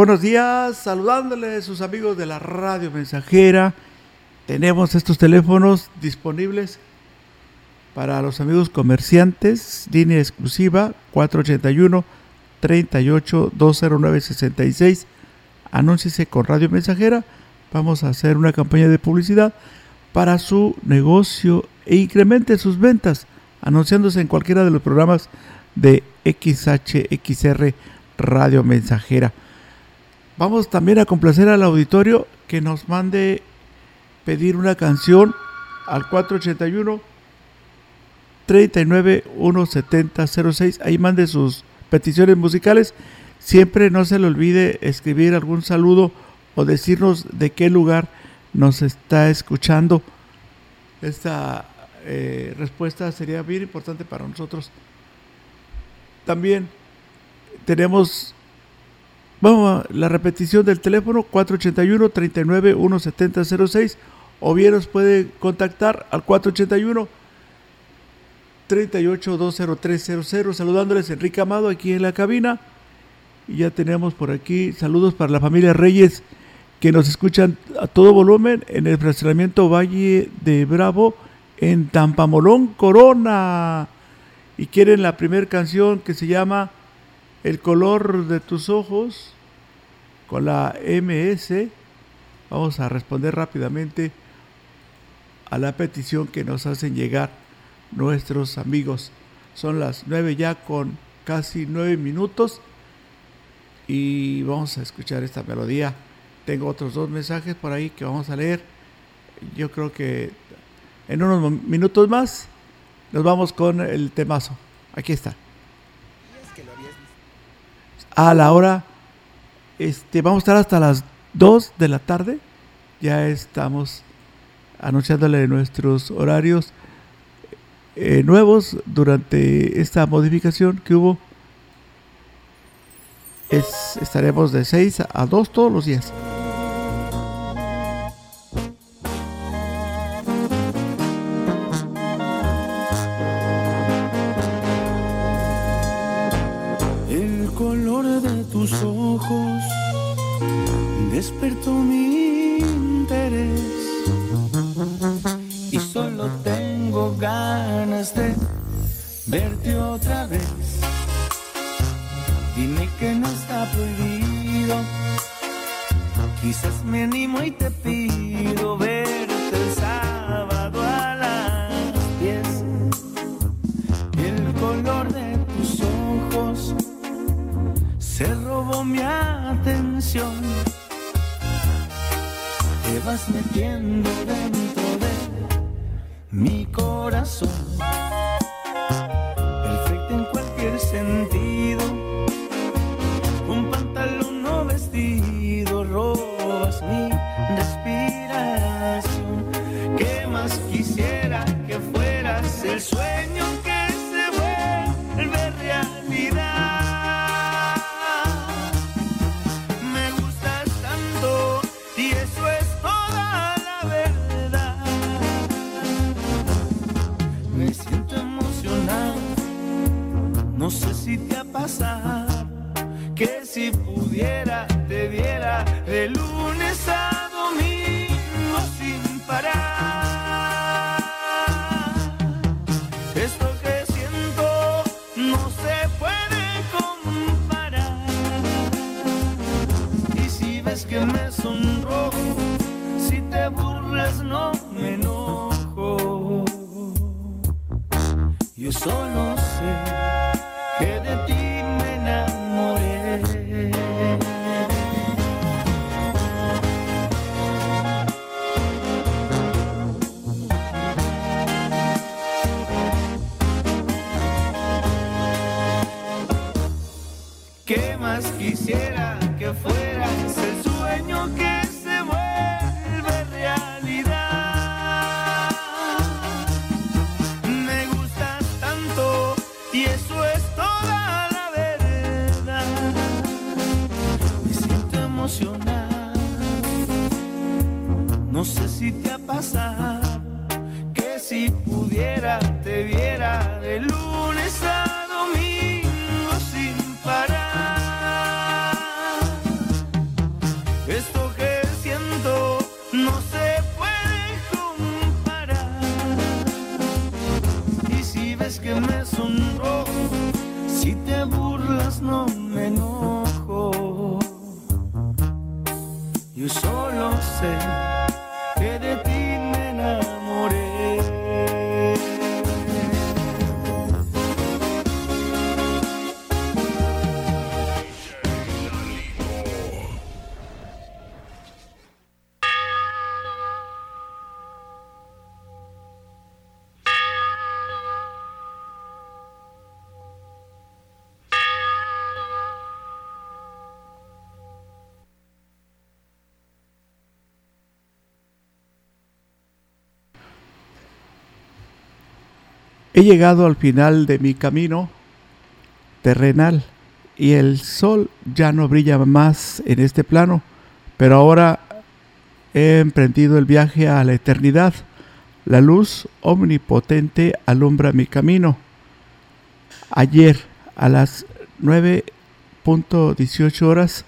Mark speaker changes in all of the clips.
Speaker 1: Buenos días, saludándoles sus amigos de la radio mensajera. Tenemos estos teléfonos disponibles para los amigos comerciantes, línea exclusiva 481 38 209 66. Anúnciese con Radio Mensajera. Vamos a hacer una campaña de publicidad para su negocio e incremente sus ventas anunciándose en cualquiera de los programas de XHXR Radio Mensajera. Vamos también a complacer al auditorio que nos mande pedir una canción al 481 39 170 Ahí mande sus peticiones musicales. Siempre no se le olvide escribir algún saludo o decirnos de qué lugar nos está escuchando. Esta eh, respuesta sería bien importante para nosotros. También tenemos Vamos a la repetición del teléfono 481 39 170 06 o bien nos puede contactar al 481
Speaker 2: 38-20300. Saludándoles Enrique Amado aquí en la cabina. Y ya tenemos por aquí saludos para la familia Reyes que nos escuchan a todo volumen en el fraccionamiento Valle de Bravo en Tampamolón, Corona. Y quieren la primera canción que se llama El color de tus ojos con la MS. Vamos a responder rápidamente a la petición que nos hacen llegar nuestros amigos. Son las nueve ya con casi nueve minutos y vamos a escuchar esta melodía. Tengo otros dos mensajes por ahí que vamos a leer. Yo creo que en unos minutos más nos vamos con el temazo. Aquí está. A la hora, este, vamos a estar hasta las 2 de la tarde. Ya estamos anunciándole nuestros horarios eh, nuevos durante esta modificación que hubo. Es, estaremos de 6 a 2 todos los días.
Speaker 3: Verte otra vez. Dime que no está prohibido. Quizás me animo y te pido verte el sábado a las 10. El color de tus ojos se robó mi atención. Te vas metiendo dentro de mi corazón. Sentido. Si pudiera te diera de lunes a domingo sin parar. Esto que siento no se puede comparar. Y si ves que me sonrojo, si te burlas no me enojo. Yo solo sé
Speaker 2: He llegado al final de mi camino terrenal y el sol ya no brilla más en este plano, pero ahora he emprendido el viaje a la eternidad, La luz omnipotente alumbra mi camino. Ayer, a las 9.18 horas,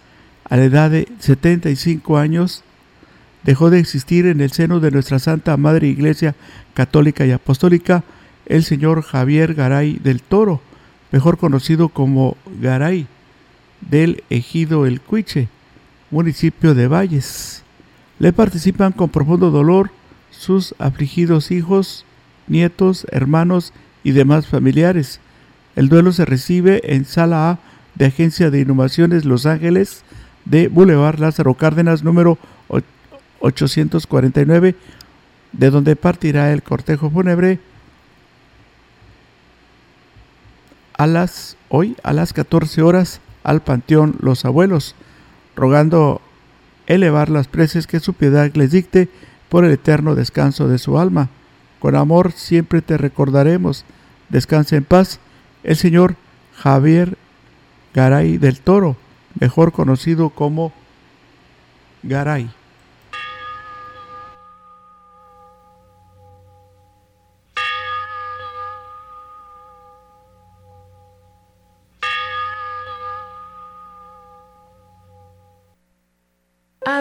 Speaker 2: a la edad de 75 años, dejó de existir en el seno de nuestra Santa Madre Iglesia Católica y Apostólica el señor Javier Garay del Toro, mejor conocido como Garay, del ejido El Cuiche, municipio de Valles. Le participan con profundo dolor sus afligidos hijos, nietos, hermanos y demás familiares. El duelo se recibe en Sala A de Agencia de Inhumaciones Los Ángeles de Boulevard Lázaro Cárdenas número 849, de donde partirá el cortejo fúnebre a las hoy a las 14 horas al Panteón Los Abuelos, rogando elevar las preces que su piedad les dicte por el eterno descanso de su alma. Con amor siempre te recordaremos. Descanse en paz el señor Javier Garay del Toro, mejor conocido como Garay.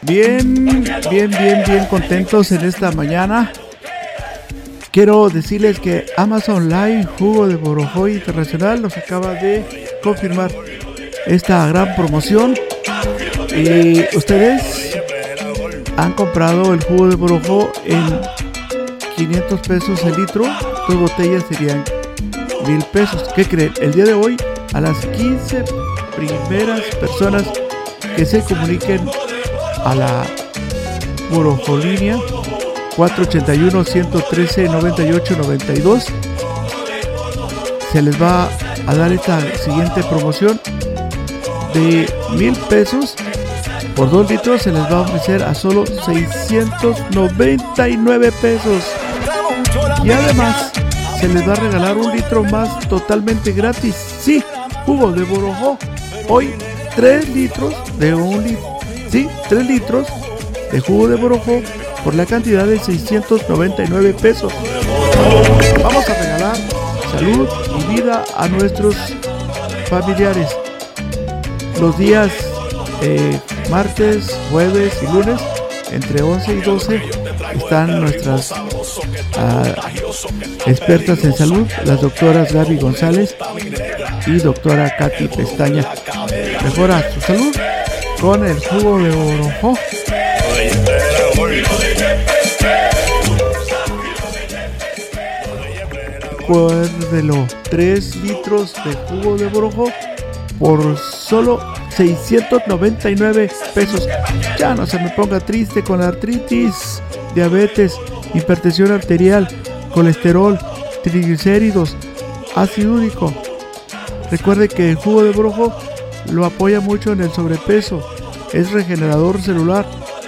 Speaker 2: Bien, bien, bien, bien contentos en esta mañana. Quiero decirles que Amazon Live Jugo de Borojoy Internacional nos acaba de confirmar esta gran promoción. Y ustedes han comprado el jugo de Borojo en 500 pesos el litro. Dos botellas serían mil pesos. ¿Qué creen? El día de hoy a las 15 primeras personas que se comuniquen a la Borojolínea 481 113 98 92 se les va a dar esta siguiente promoción de mil pesos por dos litros. Se les va a ofrecer a solo 699 pesos. Y además se les va a regalar un litro más totalmente gratis. Sí jugo de borojó. Hoy 3 litros de un litro. Sí, 3 litros de jugo de borojó por la cantidad de 699 pesos. Vamos a regalar salud y vida a nuestros familiares. Los días eh, martes, jueves y lunes, entre 11 y 12, están nuestras uh, expertas en salud, las doctoras Gaby González y doctora Katy Pestaña. Mejora su salud con el jugo de orojo. Recuérdelo, 3 litros de jugo de borojo por solo 699 pesos. Ya no se me ponga triste con artritis, diabetes, hipertensión arterial, colesterol, triglicéridos, ácido úrico. Recuerde que el jugo de brojo lo apoya mucho en el sobrepeso, es regenerador celular,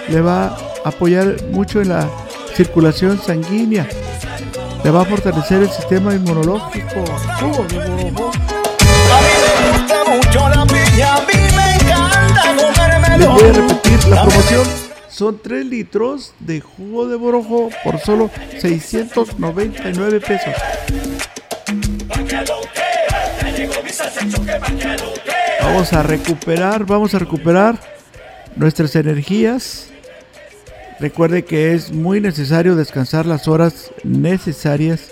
Speaker 2: le va a apoyar mucho en la circulación sanguínea, le va a fortalecer el sistema inmunológico. Jugo de brojo. Les voy a repetir la promoción. Son 3 litros de jugo de borojo por solo 699 pesos. Vamos a recuperar, vamos a recuperar nuestras energías. Recuerde que es muy necesario descansar las horas necesarias.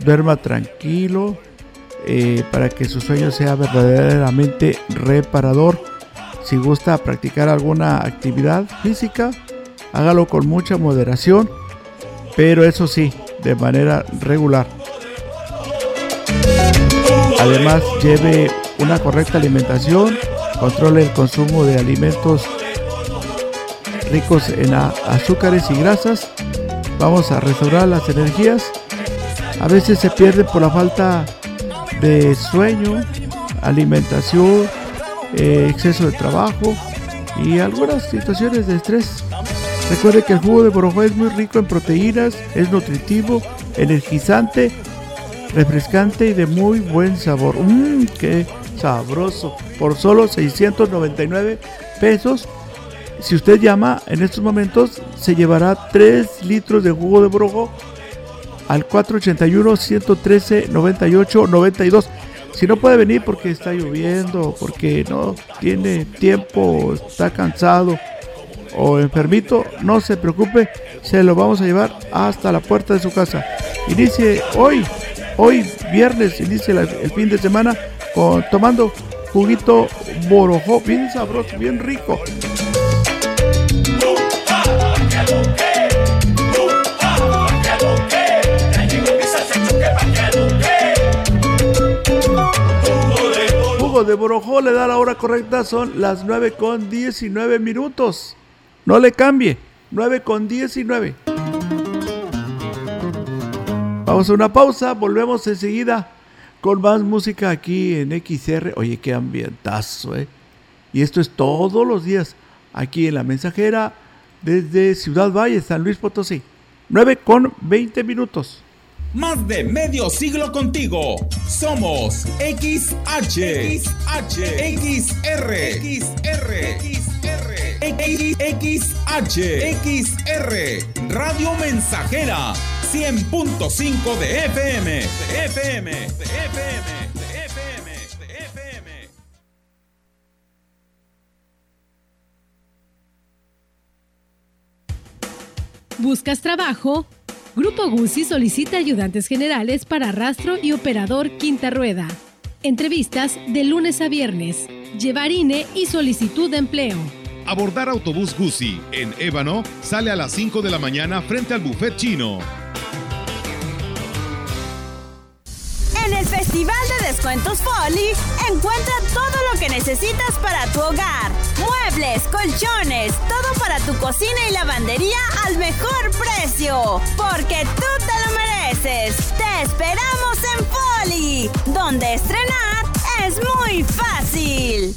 Speaker 2: Duerma tranquilo eh, para que su sueño sea verdaderamente reparador. Si gusta practicar alguna actividad física, hágalo con mucha moderación, pero eso sí, de manera regular. Además, lleve una correcta alimentación, controle el consumo de alimentos ricos en azúcares y grasas. Vamos a restaurar las energías. A veces se pierde por la falta de sueño, alimentación, eh, exceso de trabajo y algunas situaciones de estrés. Recuerde que el jugo de borojó es muy rico en proteínas, es nutritivo, energizante, refrescante y de muy buen sabor. Mmm, qué sabroso. Por solo 699 pesos. Si usted llama en estos momentos, se llevará 3 litros de jugo de borojó al 481 113 98 92. Si no puede venir porque está lloviendo, porque no tiene tiempo, está cansado o enfermito, no se preocupe, se lo vamos a llevar hasta la puerta de su casa. Inicie hoy, hoy viernes, inicie el fin de semana con, tomando juguito borojó, bien sabroso, bien rico. de Borojó le da la hora correcta, son las 9 con 19 minutos. No le cambie, 9 con 19. Vamos a una pausa, volvemos enseguida con más música aquí en XR. Oye, qué ambientazo, ¿eh? Y esto es todos los días aquí en La Mensajera desde Ciudad Valle, San Luis Potosí. 9 con 20 minutos.
Speaker 4: Más de medio siglo contigo. Somos XH, XH, XR, XR, XR, XH, XR, Radio Mensajera, 100.5 de FM, de FM, de FM, de FM, de FM.
Speaker 5: ¿Buscas trabajo? Grupo Guzzi solicita ayudantes generales para rastro y operador quinta rueda. Entrevistas de lunes a viernes. Llevar INE y solicitud de empleo.
Speaker 6: Abordar autobús Guzzi en Ébano sale a las 5 de la mañana frente al buffet chino.
Speaker 7: Festival de Descuentos Folly, encuentra todo lo que necesitas para tu hogar. Muebles, colchones, todo para tu cocina y lavandería al mejor precio. Porque tú te lo mereces. Te esperamos en Folly, donde estrenar es muy fácil.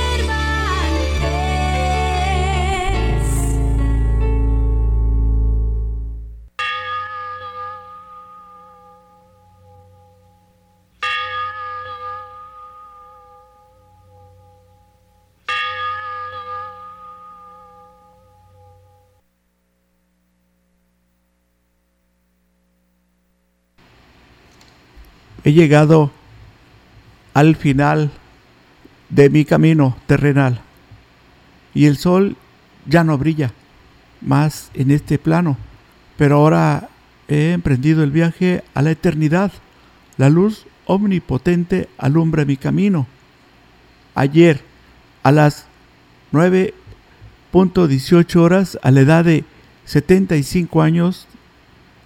Speaker 2: He llegado al final de mi camino terrenal y el sol ya no brilla más en este plano, pero ahora he emprendido el viaje a la eternidad. La luz omnipotente alumbra mi camino. Ayer, a las 9.18 horas, a la edad de 75 años,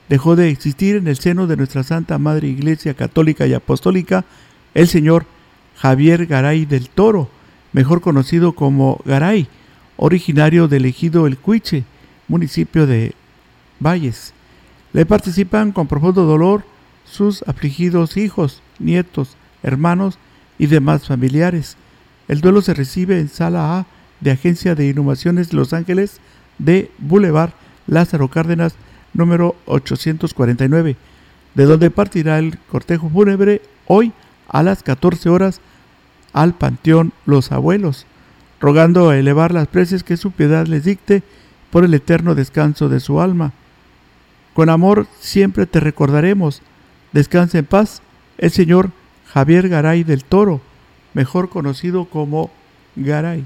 Speaker 2: dejó de existir en el seno de nuestra Santa Madre Iglesia Católica y Apostólica el señor Javier Garay del Toro, mejor conocido como Garay, originario del ejido El Cuiche, municipio de Valles. Le participan con profundo dolor sus afligidos hijos, nietos, hermanos y demás familiares. El duelo se recibe en Sala A de Agencia de Inhumaciones Los Ángeles de Boulevard Lázaro Cárdenas número 849. de donde partirá el cortejo fúnebre hoy a las 14 horas al Panteón Los Abuelos, rogando a elevar las preces que su piedad les dicte por el eterno descanso de su alma. Con amor siempre te recordaremos. Descansa en paz el señor Javier Garay del Toro, mejor conocido como Garay.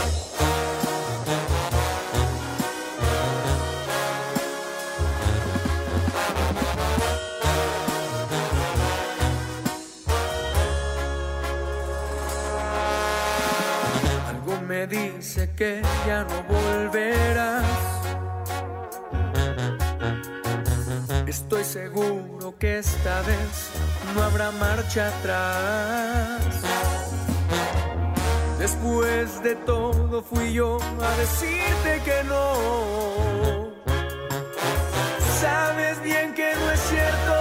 Speaker 1: Dice que ya no volverás. Estoy seguro que esta vez no habrá marcha atrás. Después de todo fui yo a decirte que no. Sabes bien que no es cierto,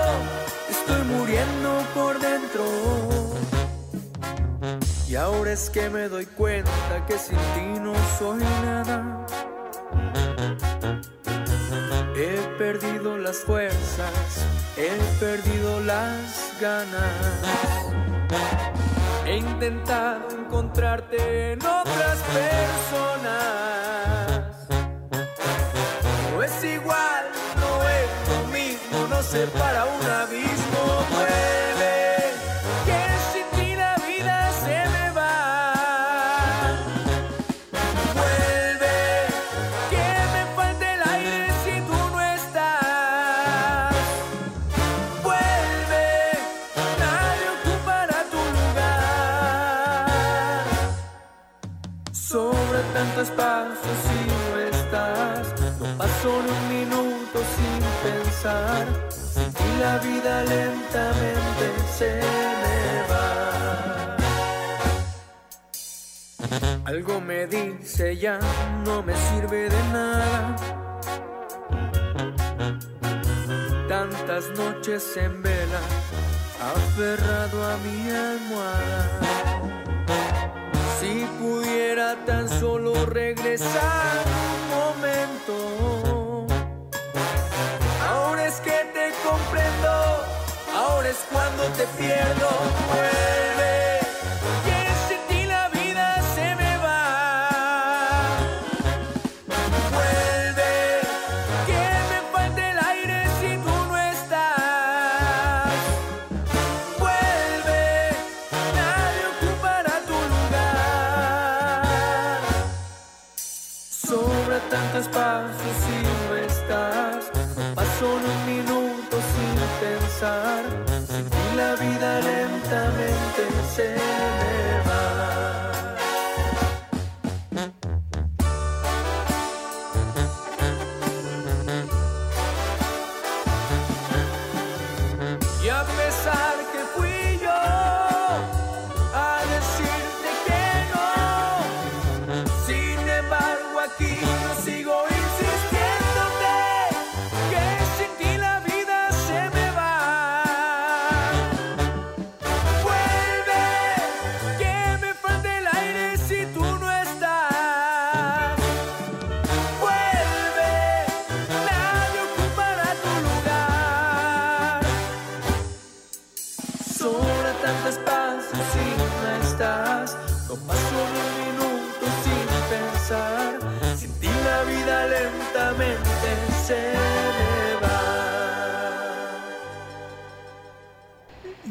Speaker 1: estoy muriendo por dentro. Y ahora es que me doy cuenta que sin ti no soy nada. He perdido las fuerzas, he perdido las ganas. He intentado encontrarte en otras personas. No es igual, no es lo mismo, no ser para un abismo. La vida lentamente se me va. Algo me dice ya no me sirve de nada. Tantas noches en vela, aferrado a mi almohada si pudiera tan solo regresar un momento. Ahora es que te comprendo, cuando te pierdo.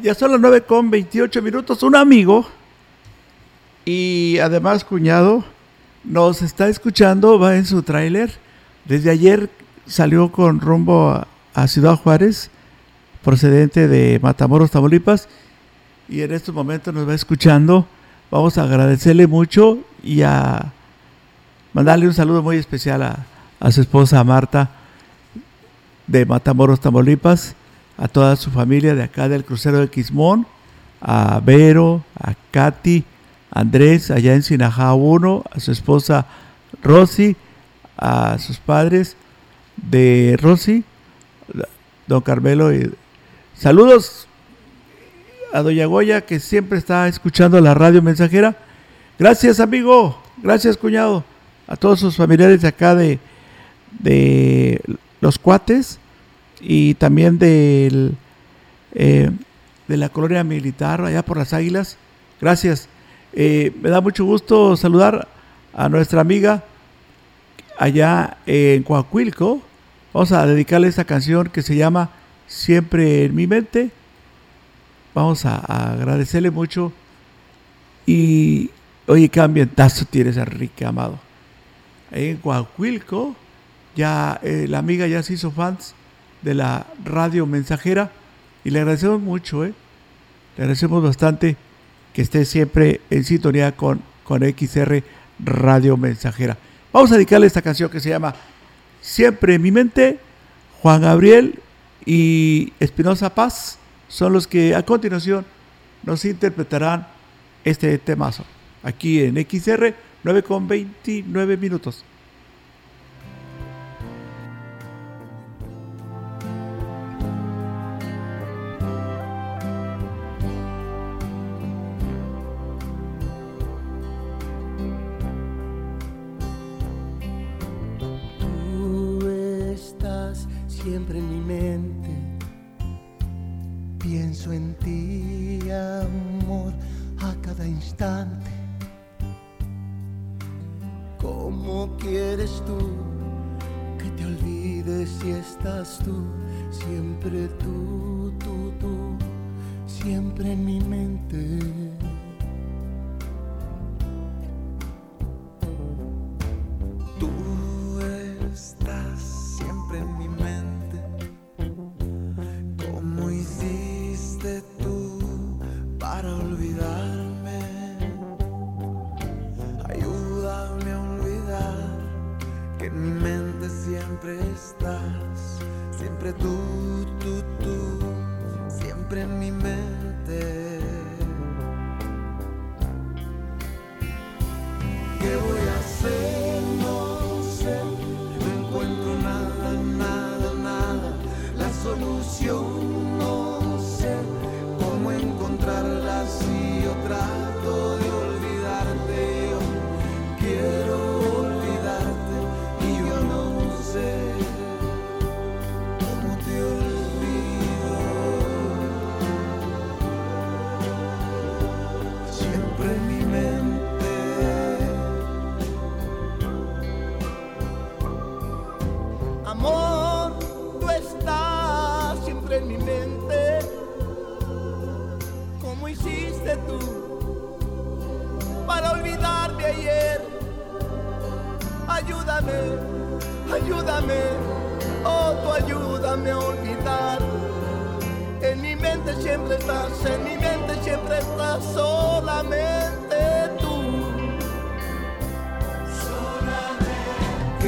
Speaker 2: Ya son las 9 con 28 minutos. Un amigo y además cuñado nos está escuchando, va en su tráiler. Desde ayer salió con rumbo a, Ciudad Juárez, procedente de Matamoros, Tamaulipas, y en estos momentos nos va escuchando. Vamos a agradecerle mucho y a mandarle un saludo muy especial a, a su esposa Marta de Matamoros, Tamaulipas, a toda su familia de acá del crucero de Quismón, a Vero, a Katy, a Andrés, allá en Sinajá 1, a su esposa Rosy, a sus padres de Rosy, don Carmelo. Y... Saludos a doña Goya que siempre está escuchando la radio mensajera. Gracias amigo, gracias cuñado, a todos sus familiares de acá de, de los cuates y también del, eh, de la colonia militar allá por las águilas. Gracias. Eh, me da mucho gusto saludar a nuestra amiga allá en Coahuilco. Vamos a dedicarle esta canción que se llama Siempre en mi mente. Vamos a, agradecerle mucho. Y oye, qué ambientazo tienes, Enrique Amado. Ahí en Coahuilco, ya eh, la amiga ya se hizo fans de la radio mensajera y le agradecemos mucho, ¿eh? Le agradecemos bastante que esté siempre en sintonía con, con XR Radio Mensajera. Vamos a dedicarle esta canción que se llama Siempre en mi mente. Juan Gabriel y Espinosa Paz son los que a continuación nos interpretarán este temazo. Aquí en XR 9 con 29 minutos.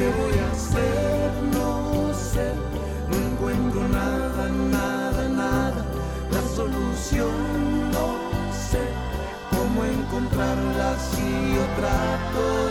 Speaker 3: ¿Qué voy a hacer? No sé, no encuentro nada, nada, nada. La solución no sé cómo encontrarla si yo trato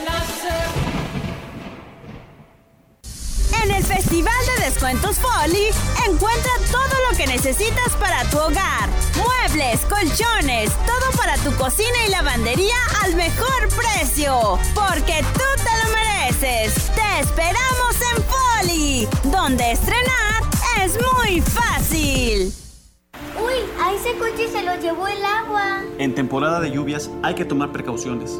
Speaker 7: En el Festival de Descuentos Folly, encuentra todo lo que necesitas para tu hogar. Muebles, colchones, todo para tu cocina y lavandería al mejor precio. Porque tú te lo mereces. Te esperamos en Folly, donde estrenar es muy fácil.
Speaker 8: Uy, a ese coche se lo llevó el agua.
Speaker 9: En temporada de lluvias hay que tomar precauciones.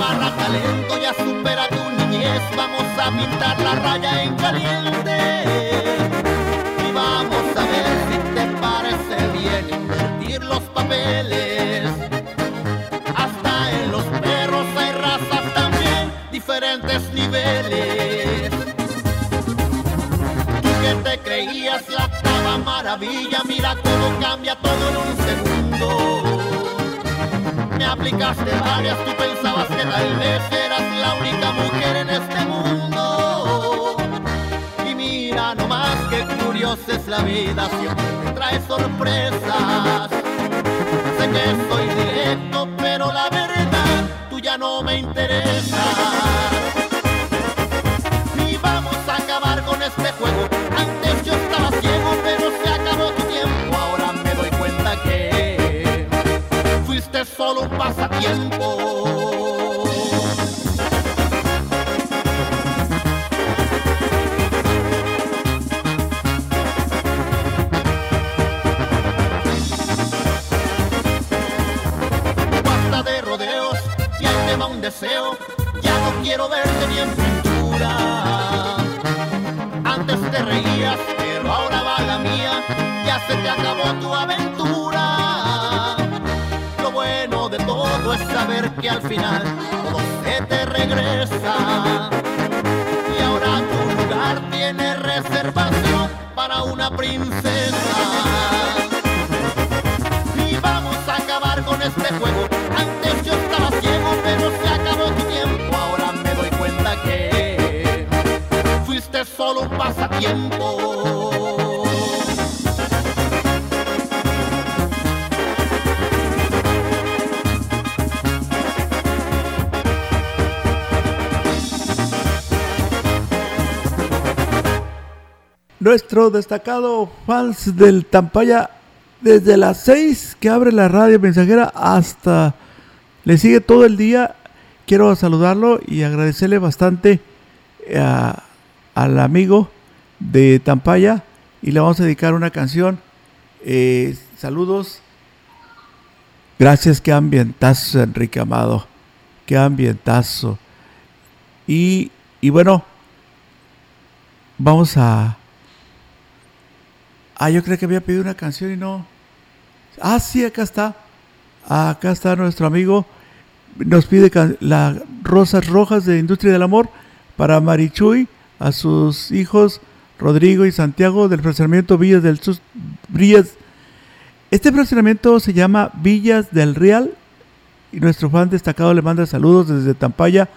Speaker 10: Agarra talento, ya supera tu niñez. Vamos a pintar la raya en caliente. Y vamos a ver si te parece bien invertir los papeles. Hasta en los perros hay razas también, diferentes niveles. Tú que te creías la octava maravilla, mira cómo cambia todo en un segundo. Aplicaste varias, tú pensabas que tal vez eras la única mujer en este mundo. Y mira nomás qué curiosa es la vida, siempre me trae sorpresas. Sé que soy directo, pero la verdad, tú ya no me interesa. Un que al final todo se te regresa. Y ahora tu lugar tiene reservación para una princesa. Y vamos a acabar con este juego. Antes yo estaba ciego, pero se acabó tu tiempo. Ahora me doy cuenta que fuiste solo un pasatiempo.
Speaker 2: Nuestro destacado fans del Tampaya, desde las 6 que abre la radio mensajera hasta le sigue todo el día
Speaker 11: quiero saludarlo y agradecerle bastante a- al amigo de Tampaya y le vamos a dedicar una canción. Eh, saludos. Gracias, qué ambientazo, Enrique Amado. Qué ambientazo. Y, y bueno, vamos a... Ah, yo creo que había pedido una canción y no... Ah, sí, acá está. Acá está nuestro amigo. Nos pide las rosas rojas de Industria del Amor para Marichuy, a sus hijos Rodrigo y Santiago del fraccionamiento Villas del Sus Villas. Este fraccionamiento se llama Villas del Real y nuestro fan destacado le manda saludos desde Tampaya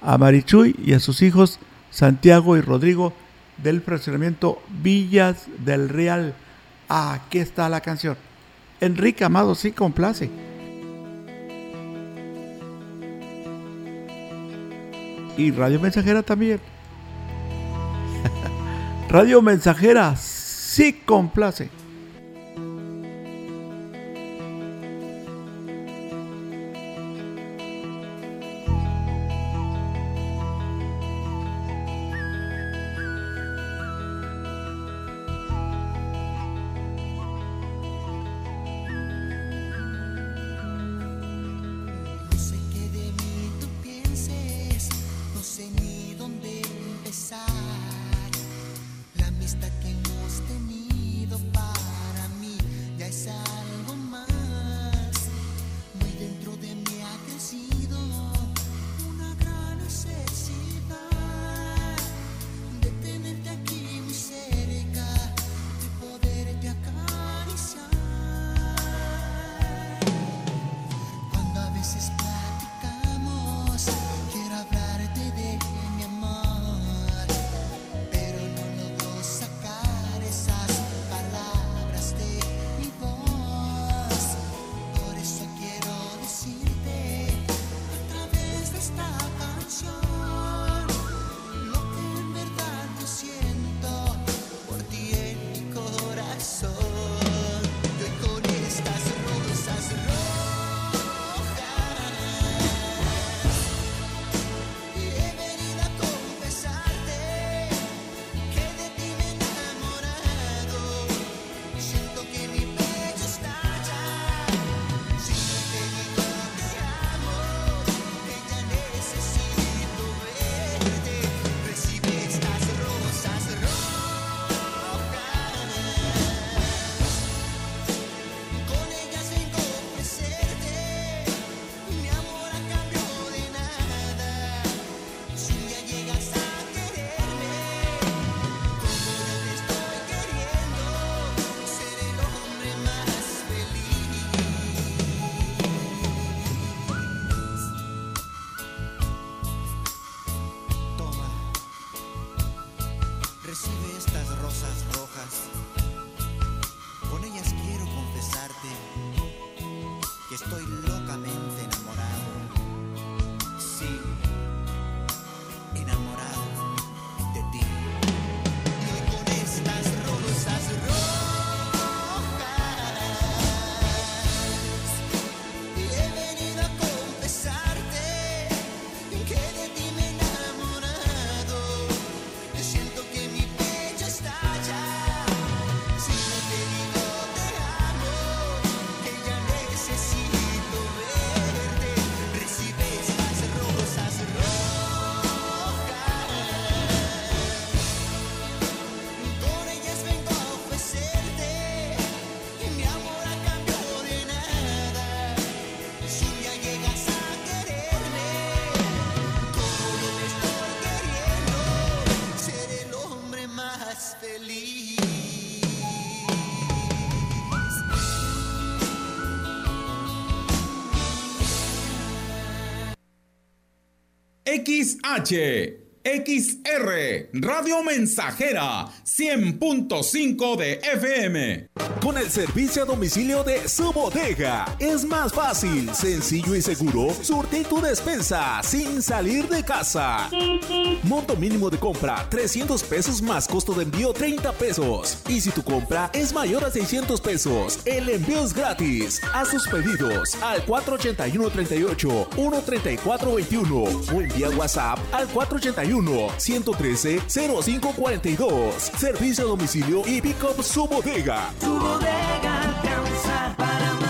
Speaker 11: a Marichuy y a sus hijos Santiago y Rodrigo del fraccionamiento Villas del Real. Aquí está la canción. Enrique Amado sí complace. Y Radio Mensajera también. Radio Mensajera sí complace.
Speaker 12: Feliz.
Speaker 4: XH, XR, Radio Mensajera, 100.5 de FM.
Speaker 13: Con el servicio a domicilio de su bodega, es más fácil, sencillo y seguro surtir tu despensa sin salir de casa. Monto mínimo de compra 300 pesos más costo de envío 30 pesos. Y si tu compra es mayor a 600 pesos, el envío es gratis. Haz sus pedidos al 481 38 134 21 o envía WhatsApp al 481 113 0542. Servicio a domicilio y pick up su bodega.
Speaker 14: Tu bodega alcanza para más.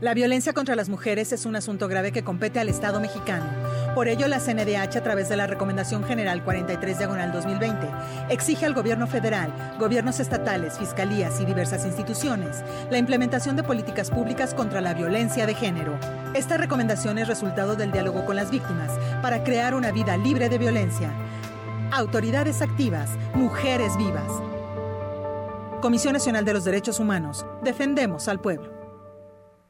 Speaker 15: La violencia contra las mujeres es un asunto grave que compete al Estado mexicano. Por ello, la CNDH, a través de la Recomendación General 43 Diagonal 2020, exige al Gobierno federal, gobiernos estatales, fiscalías y diversas instituciones la implementación de políticas públicas contra la violencia de género. Esta recomendación es resultado del diálogo con las víctimas para crear una vida libre de violencia. Autoridades activas, mujeres vivas. Comisión Nacional de los Derechos Humanos. Defendemos al pueblo.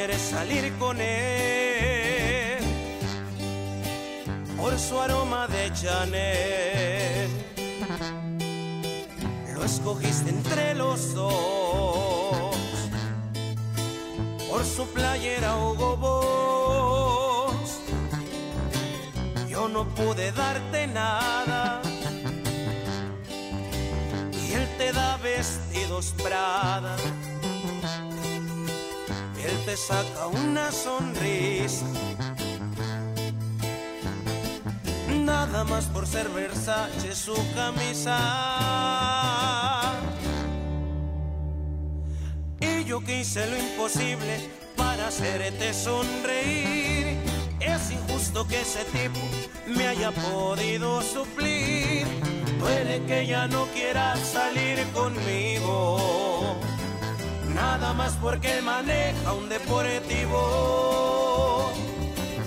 Speaker 3: Prefieres salir con él por su aroma de Chanel. Lo escogiste entre los dos por su playera Hugo Boss. Yo no pude darte nada y él te da vestidos Prada él te saca una sonrisa. Nada más por ser Versace su camisa. Y yo que hice lo imposible para hacerte sonreír. Es injusto que ese tipo me haya podido suplir. Duele que ya no quiera salir conmigo nada más porque maneja un deportivo.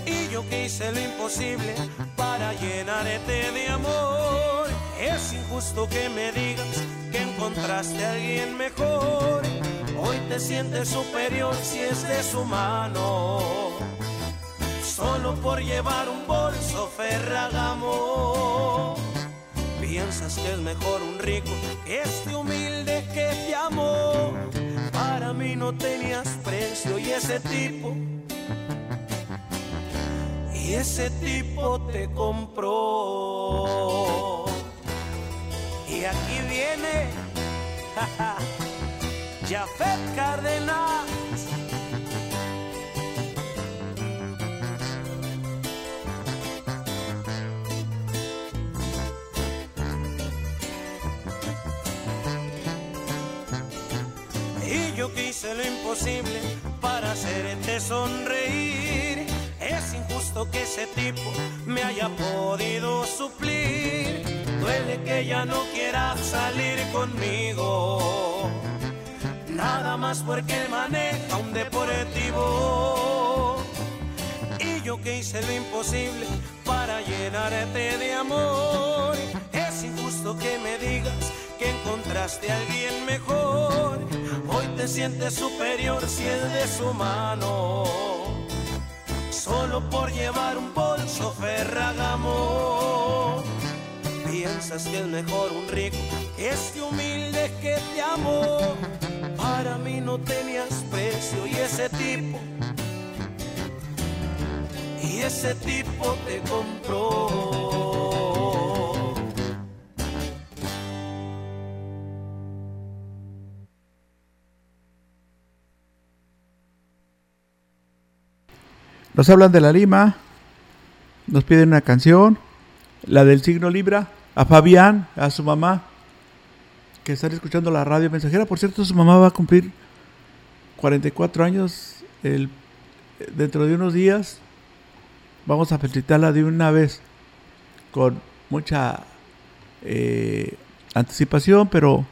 Speaker 3: Y yo que hice lo imposible para llenarte de amor. Es injusto que me digas que encontraste a alguien mejor. Hoy te sientes superior si es de su mano. Solo por llevar un bolso Ferragamo. Piensas que es mejor un rico este humilde que te amó para mí no tenías precio y ese tipo, y ese tipo te compró. Y aquí viene Jafet Cárdenas. Yo que hice lo imposible para hacerte sonreír. Es injusto que ese tipo me haya podido suplir. Duele que ya no quiera salir conmigo. Nada más porque maneja un deportivo. Y yo que hice lo imposible para llenarte de amor. Es injusto que me digas que encontraste a alguien mejor. Hoy te sientes superior si es de su mano. Solo por llevar un bolso Ferragamo. Piensas que es mejor un rico que este humilde que te amó. Para mí no tenías precio y ese tipo. Y ese tipo te compró.
Speaker 2: Nos hablan de la Lima, nos piden una canción, la del signo Libra, a Fabián, a su mamá, que están escuchando la radio mensajera. Por cierto, su mamá va a cumplir 44 años el, dentro de unos días. Vamos a felicitarla de una vez con mucha eh, anticipación, pero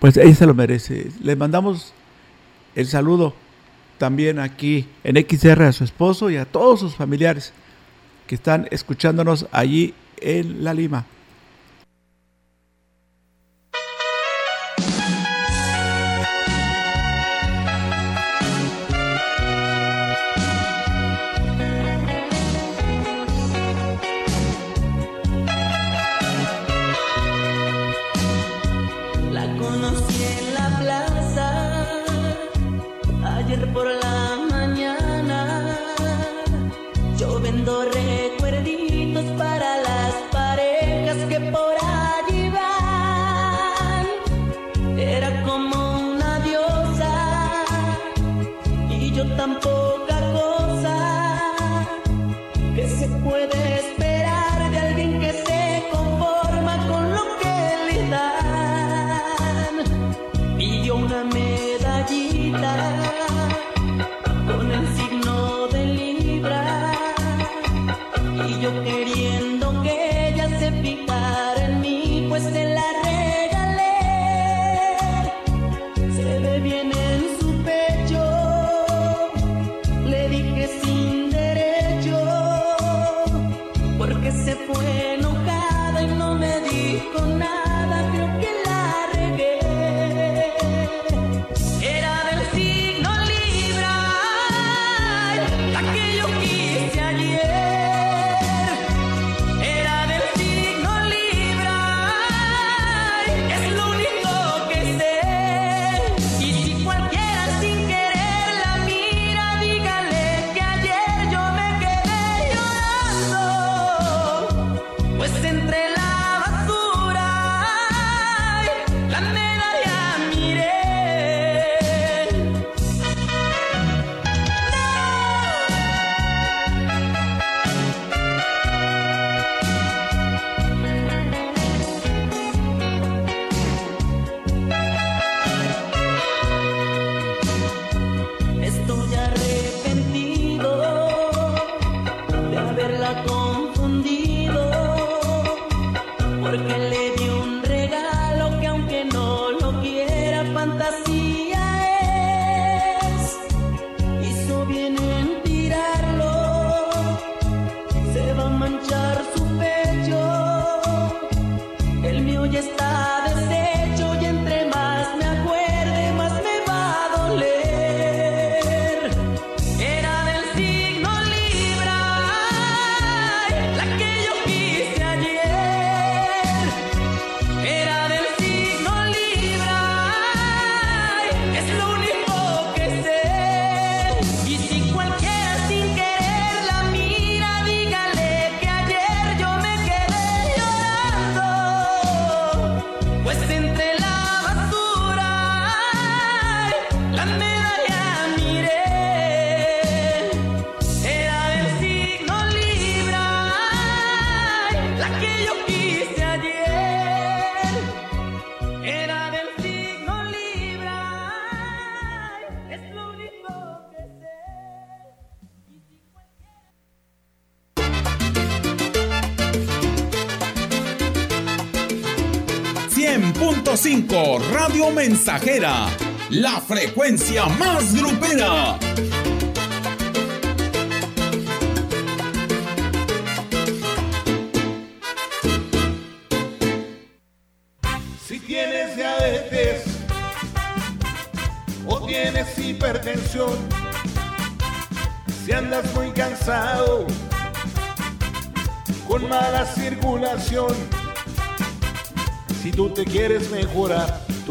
Speaker 2: pues ella se lo merece. Le mandamos el saludo también aquí en XR a su esposo y a todos sus familiares que están escuchándonos allí en La Lima.
Speaker 4: Radio Mensajera, la frecuencia más grupera.
Speaker 16: Si tienes diabetes o tienes hipertensión, si andas muy cansado, con mala circulación, si tú te quieres mejorar,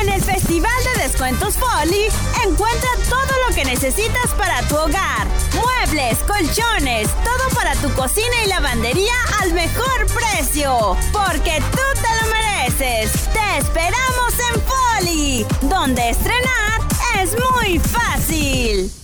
Speaker 7: En el Festival de Descuentos Folly, encuentra todo lo que necesitas para tu hogar. Muebles, colchones, todo para tu cocina y lavandería al mejor precio. Porque tú te lo mereces. Te esperamos en Folly, donde estrenar es muy fácil.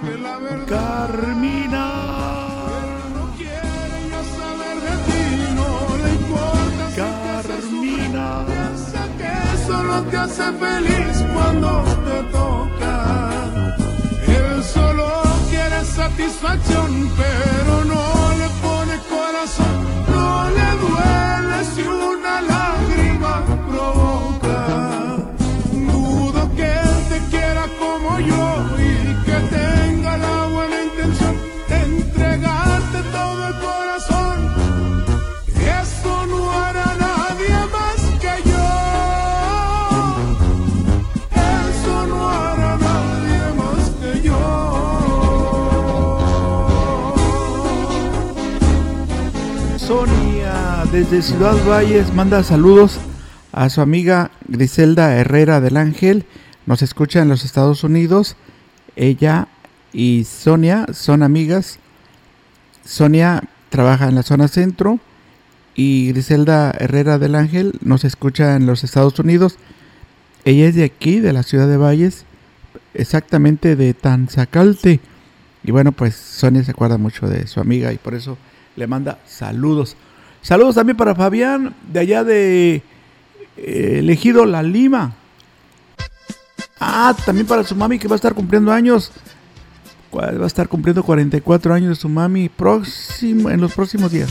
Speaker 14: Que la verdad.
Speaker 2: Carmina.
Speaker 14: Él no quiere ya saber de ti, no le importa si te hace sufrir, piensa que solo te hace feliz cuando
Speaker 2: desde Ciudad Valles manda saludos a su amiga Griselda Herrera del Ángel. Nos escucha en los Estados Unidos. Ella y Sonia son amigas. Sonia trabaja en la zona centro y Griselda Herrera del Ángel nos escucha en los Estados Unidos. Ella es de aquí, de la ciudad de Valles, exactamente de Tanzacalte. Y bueno, pues Sonia se acuerda mucho de su amiga y por eso le manda saludos. Saludos también para Fabián, de allá de eh, Elegido La Lima. Ah, también para su mami que va a estar cumpliendo años. Va a estar cumpliendo 44 años de su mami próximo, en los próximos días.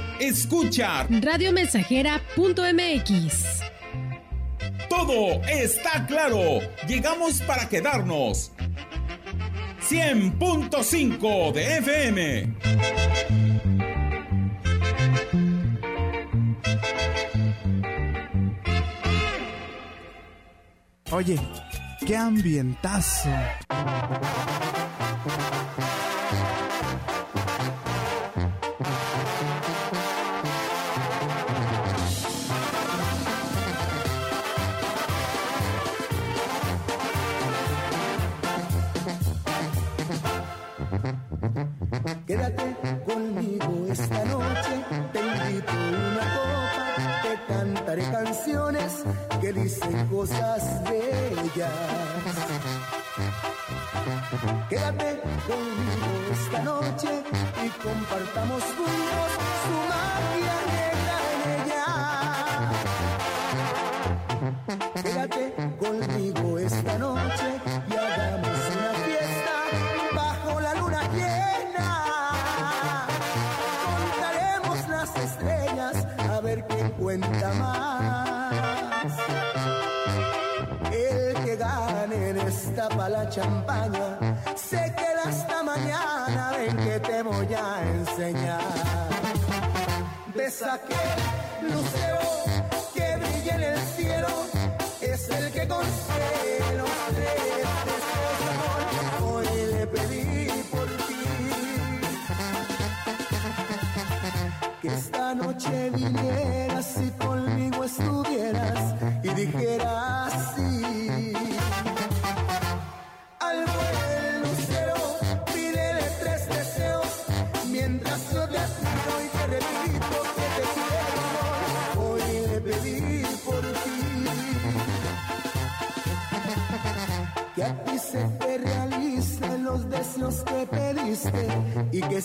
Speaker 4: escucha
Speaker 5: Radiomensajera.mx.
Speaker 4: Todo está claro. Llegamos para quedarnos. 100.5 de FM.
Speaker 17: Oye, qué ambientazo.
Speaker 14: Dicen cosas bellas. Quédate conmigo esta noche y compartamos juntos su magia negra Besa que lucero que brilla en el cielo es el que de amor. Hoy le pedí por ti que esta noche vinieras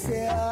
Speaker 14: y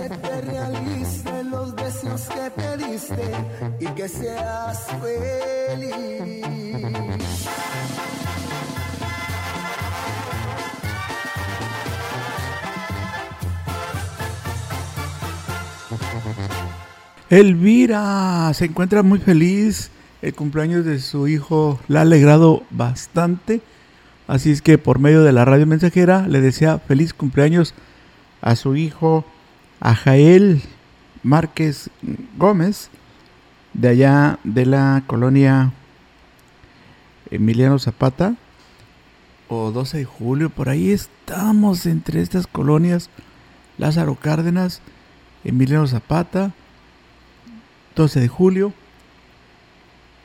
Speaker 14: se te realicen los deseos que pediste y que seas feliz.
Speaker 2: Elvira se encuentra muy feliz. El cumpleaños de su hijo la ha alegrado bastante. Así es que por medio de la radio mensajera le desea feliz cumpleaños a su hijo, a Jael Márquez Gómez, de allá de la colonia Emiliano Zapata, o 12 de julio, por ahí estamos entre estas colonias, Lázaro Cárdenas, Emiliano Zapata, 12 de julio.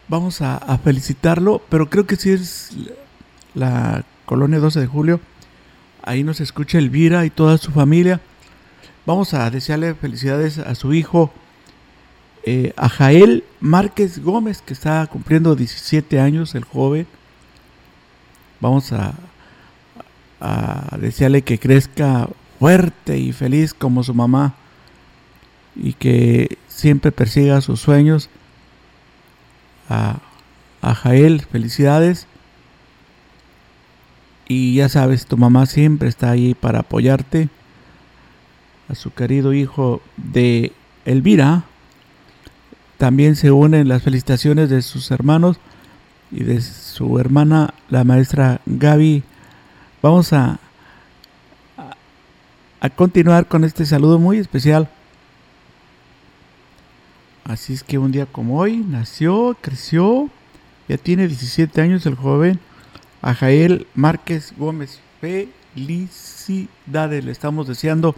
Speaker 2: Vamos a, felicitarlo, pero creo que sí es la colonia 12 de julio. Ahí nos escucha Elvira y toda su familia. Vamos a desearle felicidades a su hijo, eh, a Jael Márquez Gómez, que está cumpliendo 17 años, el joven. Vamos a, a desearle que crezca fuerte y feliz como su mamá y que siempre persiga sus sueños. A, a Jael, felicidades. Y ya sabes, tu mamá siempre está ahí para apoyarte. A su querido hijo de Elvira. También se unen las felicitaciones de sus hermanos y de su hermana, la maestra Gaby. Vamos a, a, a continuar con este saludo muy especial. Así es que un día como hoy nació, creció, ya tiene 17 años el joven a Jael Márquez Gómez. Felicidades, le estamos deseando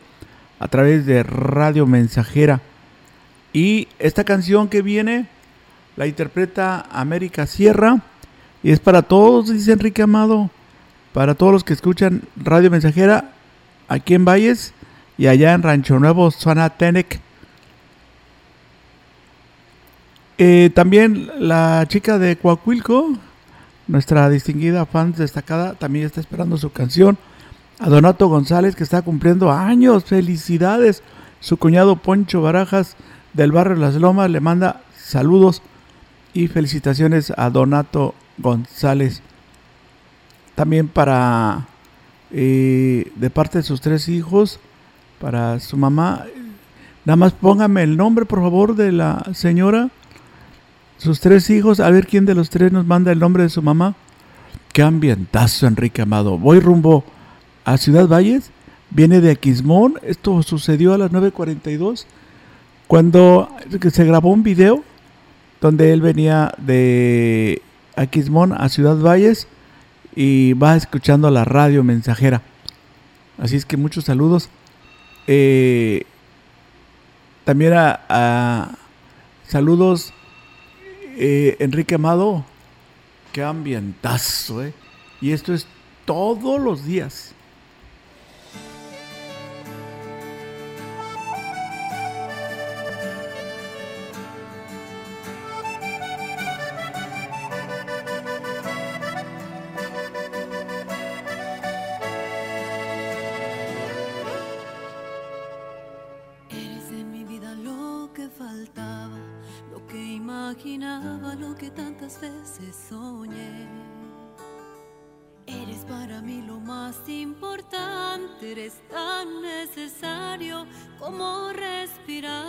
Speaker 2: a través de Radio Mensajera. Y esta canción que viene la interpreta América Sierra y es para todos, dice Enrique Amado, para todos los que escuchan Radio Mensajera aquí en Valles y allá en Rancho Nuevo, zona Tenec. Eh, también la chica de Coahuilco, nuestra distinguida fan destacada, también está esperando su canción. A Donato González, que está cumpliendo años. Felicidades. Su cuñado Poncho Barajas del barrio Las Lomas le manda saludos y felicitaciones a Donato González.
Speaker 18: también para, eh, de parte de sus tres hijos, para su mamá. Nada más póngame el nombre, por favor, de la señora, sus tres hijos, a ver quién de los tres nos manda el nombre de su mamá. Qué ambientazo, Enrique Amado. Voy rumbo a Ciudad Valles, viene de Aquismón, esto sucedió a las 9.42, cuando se grabó un video donde él venía de Aquismón a Ciudad Valles y va escuchando la radio mensajera. Así es que muchos saludos. Eh, también a, saludos eh, Enrique Amado. Qué ambientazo, ¿eh? Y esto es todos los días. cuántas veces soñé. Eres para mí lo más importante, eres tan necesario como respirar.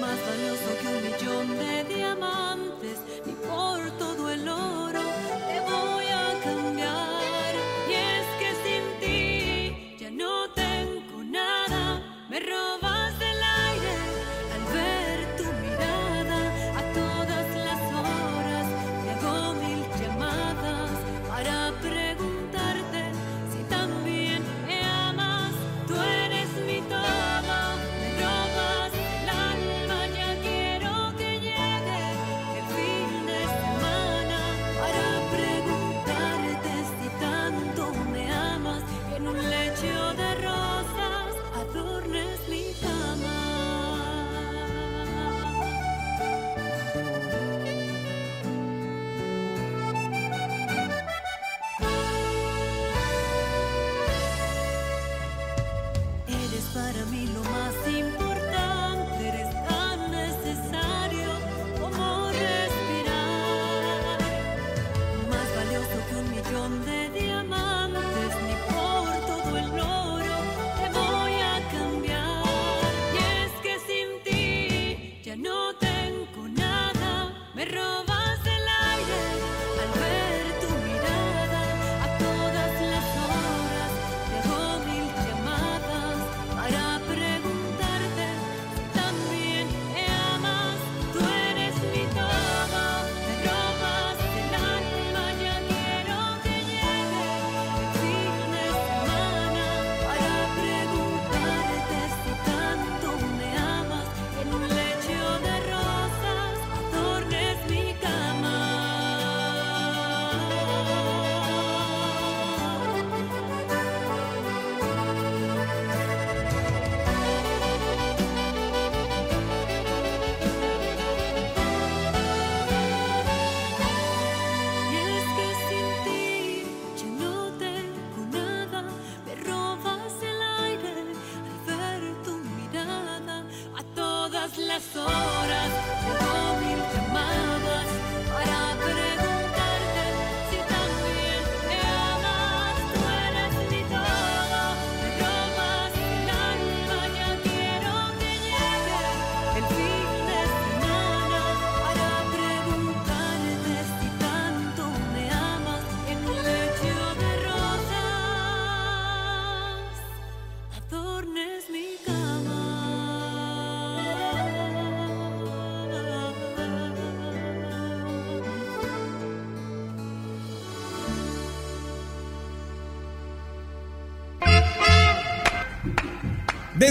Speaker 18: Más valioso que un millón de diamantes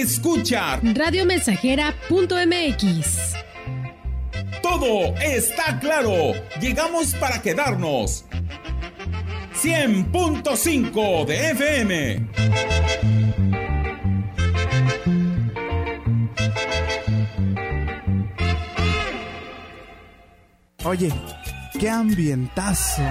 Speaker 4: escucha
Speaker 5: radiomensajera.mx.
Speaker 4: Todo está claro. Llegamos para quedarnos. 100.5 de FM.
Speaker 2: Oye, qué ambientazo.